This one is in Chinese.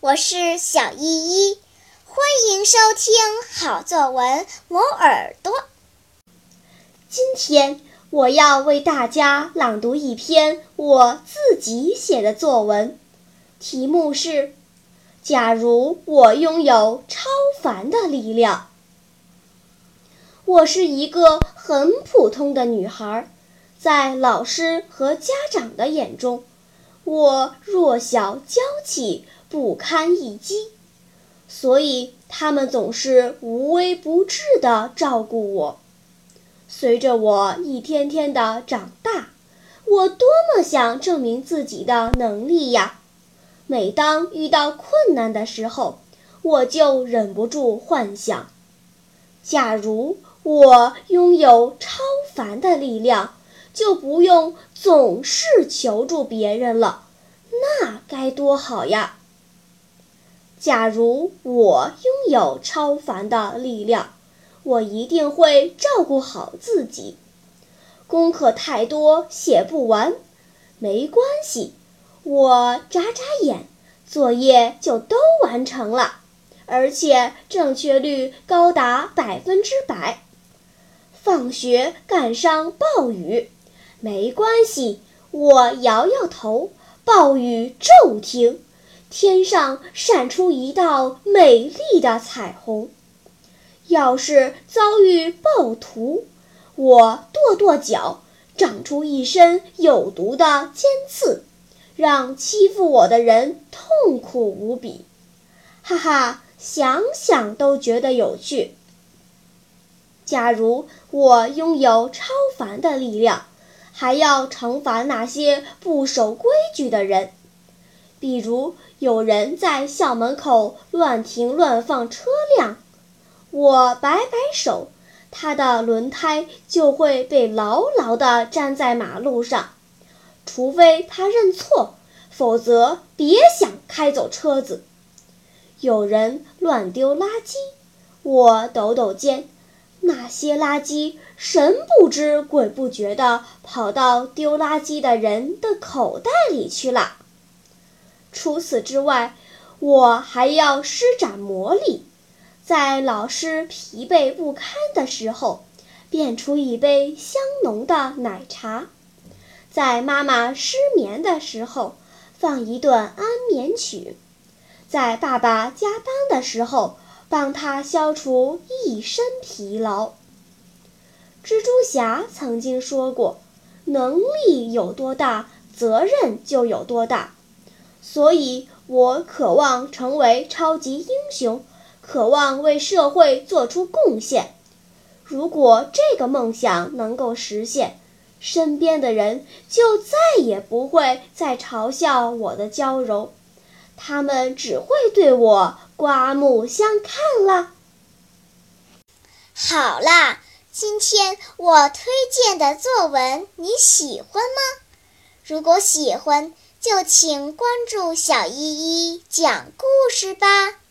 我是小依依，欢迎收听好作文磨耳朵。今天我要为大家朗读一篇我自己写的作文，题目是《假如我拥有超凡的力量》。我是一个很普通的女孩，在老师和家长的眼中，我弱小娇气，不堪一击，所以他们总是无微不至地照顾我。随着我一天天的长大，我多么想证明自己的能力呀！每当遇到困难的时候，我就忍不住幻想：假如……我拥有超凡的力量，就不用总是求助别人了，那该多好呀！假如我拥有超凡的力量，我一定会照顾好自己。功课太多写不完，没关系，我眨眨眼，作业就都完成了，而且正确率高达百分之百。放学赶上暴雨，没关系，我摇摇头，暴雨骤停，天上闪出一道美丽的彩虹。要是遭遇暴徒，我跺跺脚，长出一身有毒的尖刺，让欺负我的人痛苦无比。哈哈，想想都觉得有趣。假如我拥有超凡的力量，还要惩罚那些不守规矩的人，比如有人在校门口乱停乱放车辆，我摆摆手，他的轮胎就会被牢牢地粘在马路上，除非他认错，否则别想开走车子。有人乱丢垃圾，我抖抖肩。那些垃圾神不知鬼不觉地跑到丢垃圾的人的口袋里去了。除此之外，我还要施展魔力，在老师疲惫不堪的时候，变出一杯香浓的奶茶；在妈妈失眠的时候，放一段安眠曲；在爸爸加班的时候。帮他消除一身疲劳。蜘蛛侠曾经说过：“能力有多大，责任就有多大。”所以，我渴望成为超级英雄，渴望为社会做出贡献。如果这个梦想能够实现，身边的人就再也不会再嘲笑我的娇柔。他们只会对我刮目相看了。好啦，今天我推荐的作文你喜欢吗？如果喜欢，就请关注小依依讲故事吧。